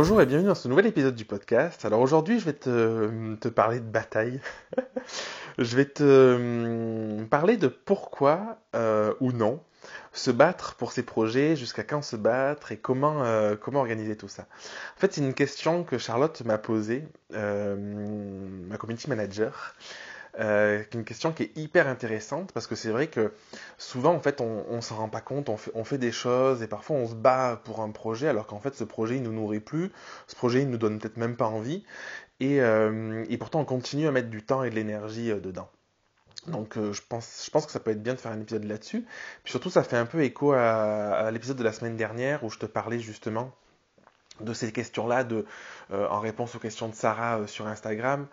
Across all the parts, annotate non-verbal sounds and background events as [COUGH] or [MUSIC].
Bonjour et bienvenue dans ce nouvel épisode du podcast. Alors aujourd'hui, je vais te, parler de bataille. [LAUGHS] je vais te euh, parler de pourquoi euh, ou non se battre pour ces projets, jusqu'à quand se battre et comment, euh, comment organiser tout ça. En fait, c'est une question que Charlotte m'a posée, ma community manager. Euh, une question qui est hyper intéressante parce que c'est vrai que souvent en fait on, s'en rend pas compte, on fait, on fait, des choses et parfois on se bat pour un projet alors qu'en fait ce projet il nous nourrit plus, ce projet il nous donne peut-être même pas envie et, euh, et, pourtant on continue à mettre du temps et de l'énergie euh, dedans. Donc je, pense, je pense que ça peut être bien de faire un épisode là-dessus. Puis surtout ça fait un peu écho à l'épisode de la semaine dernière où je te parlais justement de ces questions-là, de, euh, en réponse aux questions de Sarah euh, sur Instagram,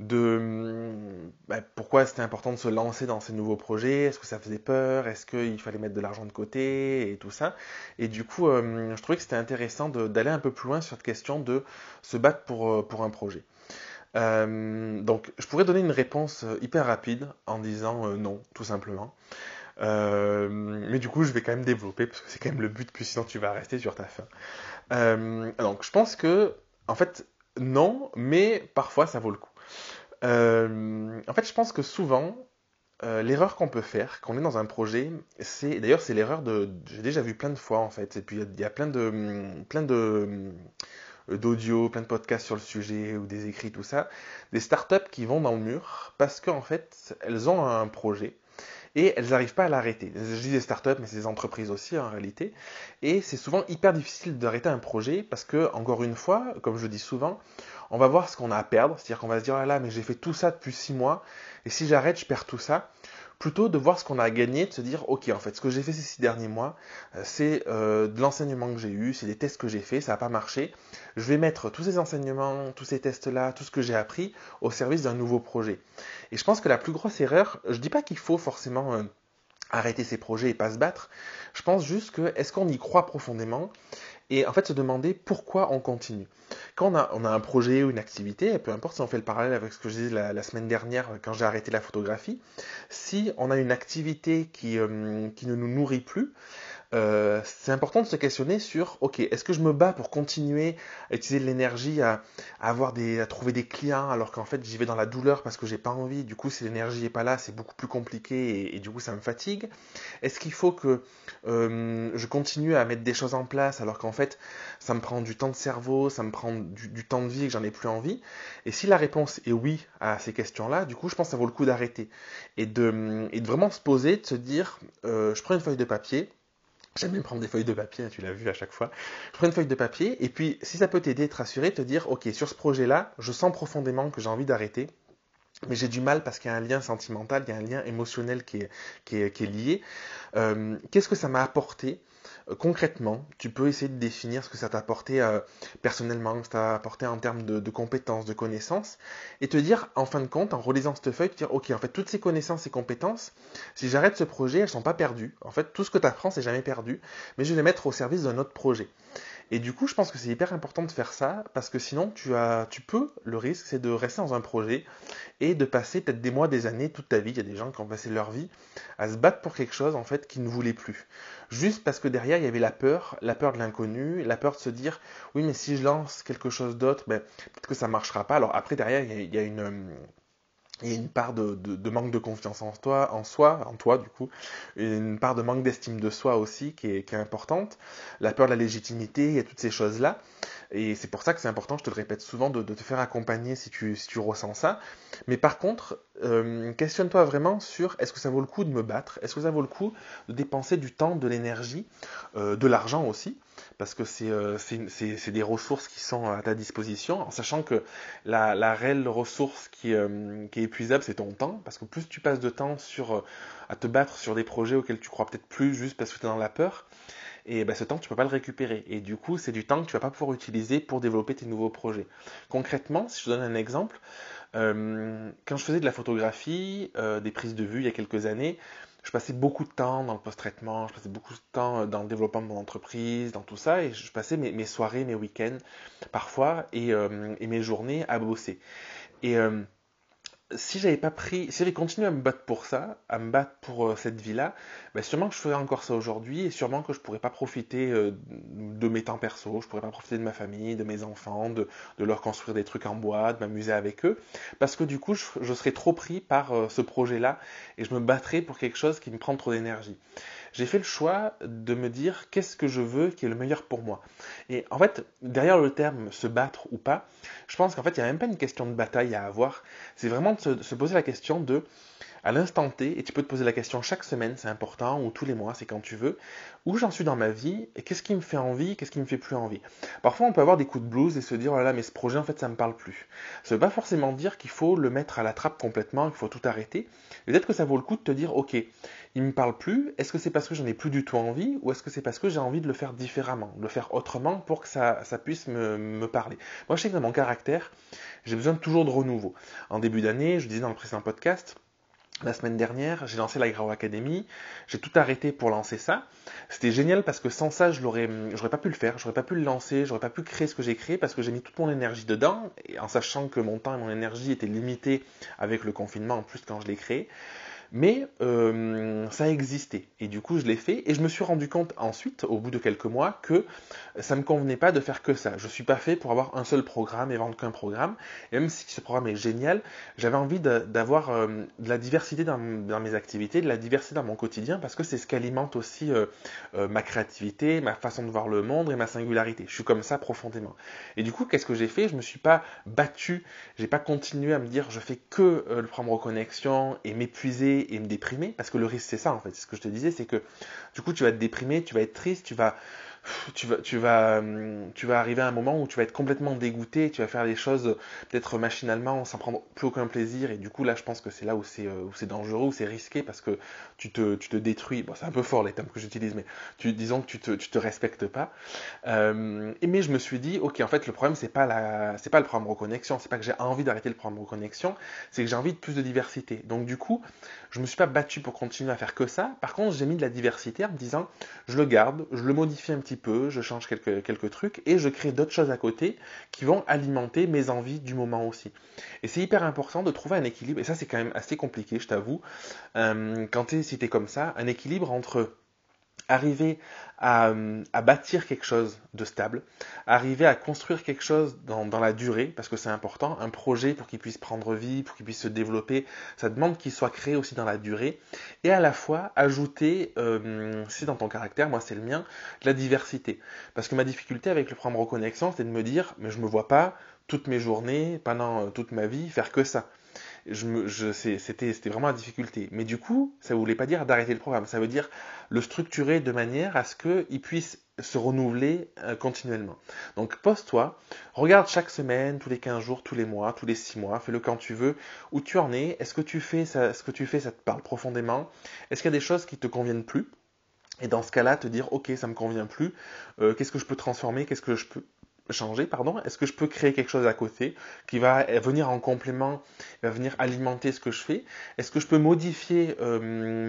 de hum, bah, pourquoi c'était important de se lancer dans ces nouveaux projets, est-ce que ça faisait peur, est-ce qu'il fallait mettre de l'argent de côté? Et tout ça. Et du coup, euh, je trouvais que c'était intéressant d'aller un peu plus loin sur cette question de se battre pour, euh, pour un projet. Donc, je pourrais donner une réponse hyper rapide en disant non, tout simplement. Mais du coup, je vais quand même développer parce que c'est quand même le but, que sinon tu vas rester sur ta fin. Euh, donc, je pense que, en fait, non, mais parfois ça vaut le coup. Euh, en fait, je pense que souvent, euh, l'erreur qu'on peut faire quand on est dans un projet, c'est d'ailleurs c'est l'erreur de, j'ai déjà vu plein de fois en fait, et puis il y, a plein de, plein de d'audio, plein de podcasts sur le sujet ou des écrits, tout ça, des startups qui vont dans le mur parce qu'en fait elles ont un projet et elles n'arrivent pas à l'arrêter. Je dis des startups, mais c'est des entreprises aussi en réalité. Et c'est souvent hyper difficile d'arrêter un projet parce que, encore une fois, comme je dis souvent, on va voir ce qu'on a à perdre. C'est-à-dire qu'on va se dire, oh là mais j'ai fait tout ça depuis six mois, et si j'arrête, je perds tout ça plutôt de voir ce qu'on a gagné, de se dire, ok, en fait, ce que j'ai fait ces six derniers mois, euh, c'est euh, de l'enseignement que j'ai eu, c'est des tests que j'ai fait, ça n'a pas marché. Je vais mettre tous ces enseignements, tous ces tests-là, tout ce que j'ai appris au service d'un nouveau projet. Et je pense que la plus grosse erreur, je dis pas qu'il faut forcément euh, arrêter ses projets et pas se battre. Je pense juste que est-ce qu'on y croit profondément? Et en fait se demander pourquoi on continue. Quand on a, un projet ou une activité, peu importe si on fait le parallèle avec ce que je disais la, semaine dernière quand j'ai arrêté la photographie, si on a une activité qui, euh, qui ne nous nourrit plus, euh, c'est important de se questionner sur ok est-ce que je me bats pour continuer à utiliser de l'énergie à, trouver des clients alors qu'en fait j'y vais dans la douleur parce que j'ai pas envie? Du coup si l'énergie est pas là c'est beaucoup plus compliqué et, du coup ça me fatigue. Est-ce qu'il faut que euh, je continue à mettre des choses en place alors qu'en fait ça me prend du temps de cerveau ça me prend du, temps de vie et que j'en ai plus envie? Et si la réponse est oui à ces questions là du coup je pense que ça vaut le coup d'arrêter et de, et de vraiment se poser de se dire euh, je prends une feuille de papier J'aime bien prendre des feuilles de papier, tu l'as vu à chaque fois. Je prends une feuille de papier et puis si ça peut t'aider, te rassurer, te dire ok sur ce projet-là, je sens profondément que j'ai envie d'arrêter, mais j'ai du mal parce qu'il y a un lien sentimental, il y a un lien émotionnel qui est, qui est, lié. Euh, Qu'est-ce que ça m'a apporté? Concrètement, tu peux essayer de définir ce que ça t'a apporté euh, personnellement, ce que ça t'a apporté en termes de, compétences, de connaissances, et te dire, en fin de compte, en relisant cette feuille, te dire, ok, en fait, toutes ces connaissances et compétences, si j'arrête ce projet, elles sont pas perdues. En fait, tout ce que tu apprends, c'est jamais perdu, mais je vais les mettre au service d'un autre projet. Et du coup, je pense que c'est hyper important de faire ça parce que sinon, tu as, tu peux, le risque, c'est de rester dans un projet et de passer peut-être des mois, des années, toute ta vie. Il y a des gens qui ont passé leur vie à se battre pour quelque chose en fait qu'ils ne voulaient plus. Juste parce que derrière, il y avait la peur, la peur de l'inconnu, la peur de se dire, oui, mais si je lance quelque chose d'autre, ben, peut-être que ça marchera pas. Alors après, derrière, il y a une il y a une part de, de, de, manque de confiance en toi, en soi, en toi du coup, une part de manque d'estime de soi aussi qui est, qui est, importante, la peur de la légitimité, et toutes ces choses-là. Et c'est pour ça que c'est important, je te le répète souvent, de, te faire accompagner si tu, ressens ça. Mais par contre, euh, questionne-toi vraiment sur est-ce que ça vaut le coup de me battre? Est-ce que ça vaut le coup de dépenser du temps, de l'énergie, euh, de l'argent aussi? Parce que c'est euh, des ressources qui sont à ta disposition, en sachant que la, réelle ressource qui, est épuisable, c'est ton temps, parce que plus tu passes de temps à te battre sur des projets auxquels tu crois peut-être plus juste parce que tu es dans la peur, et ben, ce temps, tu peux pas le récupérer. Et du coup, c'est du temps que tu vas pas pouvoir utiliser pour développer tes nouveaux projets. Concrètement, si je te donne un exemple, euh, quand je faisais de la photographie, euh, des prises de vue il y a quelques années, je passais beaucoup de temps dans le post-traitement, je passais beaucoup de temps dans le développement de mon entreprise, dans tout ça, et je passais mes, soirées, mes week-ends, parfois, et, euh, et, mes journées à bosser. Et si j'avais pas pris, si j'avais continué à me battre pour ça, à me battre pour euh, cette vie-là, ben sûrement que je ferais encore ça aujourd'hui et sûrement que je pourrais pas profiter euh, de mes temps perso, je pourrais pas profiter de ma famille, de mes enfants, de, leur construire des trucs en bois, de m'amuser avec eux, parce que du coup je, je serais trop pris par euh, ce projet-là et je me battrais pour quelque chose qui me prend trop d'énergie j'ai fait le choix de me dire qu'est-ce que je veux qui est le meilleur pour moi. Et en fait, derrière le terme se battre ou pas, je pense qu'en fait, il n'y a même pas une question de bataille à avoir. C'est vraiment de se, se poser la question de à l'instant T, et tu peux te poser la question chaque semaine, c'est important, ou tous les mois, c'est quand tu veux, où j'en suis dans ma vie, et qu'est-ce qui me fait envie, qu'est-ce qui me fait plus envie? Parfois, on peut avoir des coups de blues et se dire, oh là là, mais ce projet, en fait, ça me parle plus. Ça veut pas forcément dire qu'il faut le mettre à la trappe complètement, qu'il faut tout arrêter. Peut-être que ça vaut le coup de te dire, ok, il me parle plus, est-ce que c'est parce que j'en ai plus du tout envie, ou est-ce que c'est parce que j'ai envie de le faire différemment, de le faire autrement pour que ça, ça puisse me, me parler. Moi, je sais que dans mon caractère, j'ai besoin toujours de renouveau. En début d'année, je disais dans le précédent podcast, la semaine dernière, j'ai lancé la Grau Academy. J'ai tout arrêté pour lancer ça. C'était génial parce que sans ça, je l'aurais, j'aurais pas pu le faire. J'aurais pas pu le lancer. J'aurais pas pu créer ce que j'ai créé parce que j'ai mis toute mon énergie dedans. Et en sachant que mon temps et mon énergie étaient limités avec le confinement en plus quand je l'ai créé. Mais euh, ça existait. Et du coup, je l'ai fait. Et je me suis rendu compte ensuite, au bout de quelques mois, que ça ne me convenait pas de faire que ça. Je ne suis pas fait pour avoir un seul programme et vendre qu'un programme. Et même si ce programme est génial, j'avais envie d'avoir euh, de, la diversité dans, mes activités, de la diversité dans mon quotidien, parce que c'est ce qui alimente aussi euh, ma créativité, ma façon de voir le monde et ma singularité. Je suis comme ça profondément. Et du coup, qu'est-ce que j'ai fait? Je me suis pas battu, j'ai pas continué à me dire je fais que le programme reconnexion et m'épuiser et me déprimer, parce que le risque c'est ça en fait, c'est ce que je te disais, c'est que du coup tu vas te déprimer, tu vas être triste, tu vas hum, tu vas arriver à un moment où tu vas être complètement dégoûté, tu vas faire les choses peut-être machinalement sans prendre plus aucun plaisir. Et du coup, là, je pense que c'est là où c'est, euh, dangereux, où c'est risqué parce que tu te, détruis. C'est un peu fort les termes que j'utilise, mais disons que tu te, te respectes pas. Euh, mais je me suis dit, ok, en fait, le problème, c'est pas pas le programme reconnexion, c'est pas que j'ai envie d'arrêter le programme reconnexion, c'est que j'ai envie de plus de diversité. Donc, du coup, je me suis pas battu pour continuer à faire que ça. Par contre, j'ai mis de la diversité en me disant, je le garde, je le modifie un petit peu, je change quelques, quelques trucs et je crée d'autres choses à côté qui vont alimenter mes envies du moment aussi. Et c'est hyper important de trouver un équilibre, et ça c'est quand même assez compliqué, je t'avoue, euh, quand es comme ça, un équilibre entre arriver à, bâtir quelque chose de stable, arriver à construire quelque chose dans, la durée, parce que c'est important, un projet pour qu'il puisse prendre vie, pour qu'il puisse se développer, ça demande qu'il soit créé aussi dans la durée, et à la fois ajouter, euh, si dans ton caractère, moi c'est le mien, de la diversité. Parce que ma difficulté avec le programme Reconnexion, c'est de me dire, mais je me vois pas toutes mes journées, pendant toute ma vie, faire que ça je c'était, vraiment la difficulté. Mais du coup, ça ne voulait pas dire d'arrêter le programme. Ça veut dire le structurer de manière à ce qu'il puisse se renouveler euh, continuellement. Donc pose-toi, regarde chaque semaine, tous les 15 jours, tous les mois, tous les 6 mois, fais-le quand tu veux, où tu en es, est-ce que tu fais ça, ce que tu fais, ça te parle profondément, est-ce qu'il y a des choses qui te conviennent plus? Et dans ce cas-là, te dire, ok, ça me convient plus, euh, qu'est-ce que je peux transformer, qu'est-ce que je peux changer, pardon Est-ce que je peux créer quelque chose à côté qui va venir en complément, va venir alimenter ce que je fais? Est-ce que je peux modifier euh,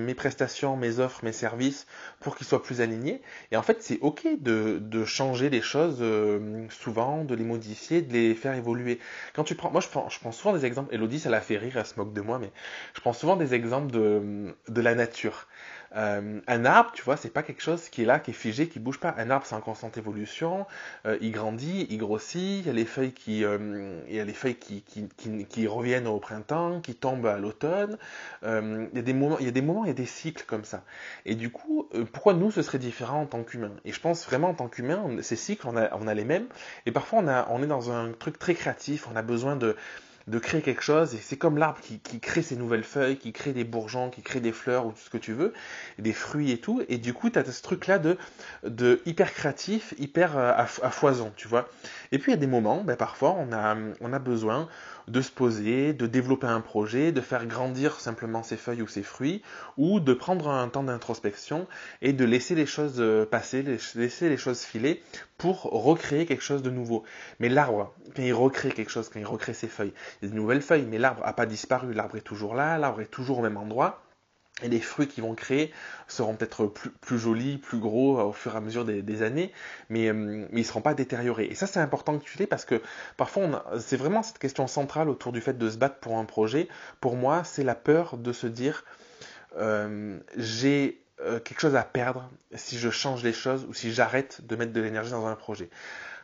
mes prestations, mes offres, mes services pour qu'ils soient plus alignés? Et en fait, c'est ok de, de, changer les choses euh, souvent, de les modifier, de les faire évoluer. Quand tu prends, moi je prends, je prends souvent des exemples. Elodie, ça la fait rire, elle se moque de moi, mais je prends souvent des exemples de, de la nature. Euh, un arbre, tu vois, c'est pas quelque chose qui est là, qui est figé, qui bouge pas. Un arbre, c'est en constante évolution. Euh, il grandit, il grossit. Il y a les feuilles qui, euh, il y a les feuilles qui, reviennent au printemps, qui tombent à l'automne. il y a des moments, il y a des moments, il y a des cycles comme ça. Et du coup, pourquoi nous, ce serait différent en tant qu'humains? Et je pense vraiment en tant qu'humains, ces cycles, on a, a les mêmes. Et parfois, on est dans un truc très créatif. On a besoin de de créer quelque chose, et c'est comme l'arbre qui, crée ses nouvelles feuilles, qui crée des bourgeons, qui crée des fleurs ou tout ce que tu veux, des fruits et tout, et du coup tu as ce truc-là de, de hyper créatif, hyper euh, à, foison, tu vois. Et puis il y a des moments, ben, parfois on a, on a besoin de se poser, de développer un projet, de faire grandir simplement ses feuilles ou ses fruits, ou de prendre un temps d'introspection et de laisser les choses euh, passer, laisser les choses filer pour recréer quelque chose de nouveau. Mais l'arbre, quand il recrée quelque chose, quand il recrée ses feuilles, il y a de nouvelles feuilles, mais l'arbre n'a pas disparu, l'arbre est toujours là, l'arbre est toujours au même endroit. Et les fruits qu'ils vont créer seront peut-être plus, jolis, plus gros au fur et à mesure des, années, mais, ils ne seront pas détériorés. Et ça, c'est important que tu l'aies parce que parfois, c'est vraiment cette question centrale autour du fait de se battre pour un projet. Pour moi, c'est la peur de se dire euh, j'ai euh, quelque chose à perdre si je change les choses ou si j'arrête de mettre de l'énergie dans un projet.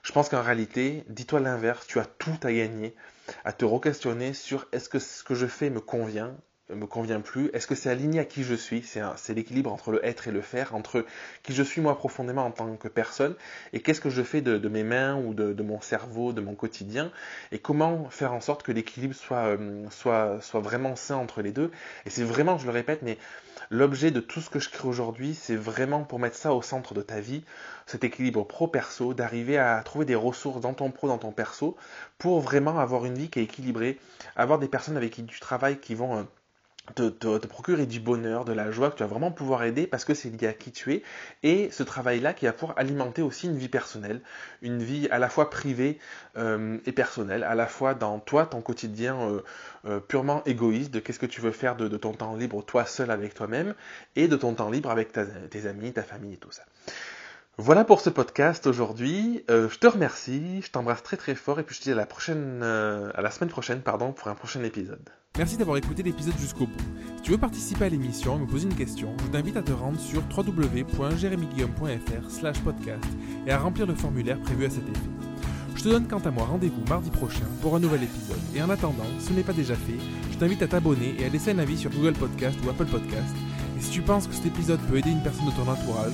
Je pense qu'en réalité, dis-toi l'inverse, tu as tout à gagner à te re-questionner sur est-ce que ce que je fais me convient me convient plus Est-ce que c'est aligné à qui je suis? C'est l'équilibre entre le être et le faire, entre qui je suis moi profondément en tant que personne et qu'est-ce que je fais de, mes mains ou de, mon cerveau, de mon quotidien et comment faire en sorte que l'équilibre soit, euh, soit, vraiment sain entre les deux? Et c'est vraiment, je le répète, mais l'objet de tout ce que je crée aujourd'hui, c'est vraiment pour mettre ça au centre de ta vie, cet équilibre pro-perso, d'arriver à trouver des ressources dans ton pro, dans ton perso, pour vraiment avoir une vie qui est équilibrée, avoir des personnes avec qui tu travailles qui vont... Euh, te, procurer du bonheur, de la joie, que tu vas vraiment pouvoir aider parce que c'est lié à qui tu es. Et ce travail-là qui va pouvoir alimenter aussi une vie personnelle, une vie à la fois privée euh, et personnelle, à la fois dans toi, ton quotidien euh, euh, purement égoïste, de qu'est-ce que tu veux faire de, ton temps libre, toi seul avec toi-même, et de ton temps libre avec tes amis, ta famille et tout ça. Voilà pour ce podcast aujourd'hui. je te remercie, je t'embrasse très très fort et puis je te dis à la prochaine, à la semaine prochaine pardon, pour un prochain épisode. Merci d'avoir écouté l'épisode jusqu'au bout. Si tu veux participer à l'émission et me poser une question, je t'invite à te rendre sur www.jeremyguillaume.fr slash podcast et à remplir le formulaire prévu à cet effet. Je te donne quant à moi rendez-vous mardi prochain pour un nouvel épisode. Et en attendant, si ce n'est pas déjà fait, je t'invite à t'abonner et à laisser un avis sur Google Podcast ou Apple Podcast. Et si tu penses que cet épisode peut aider une personne de ton entourage,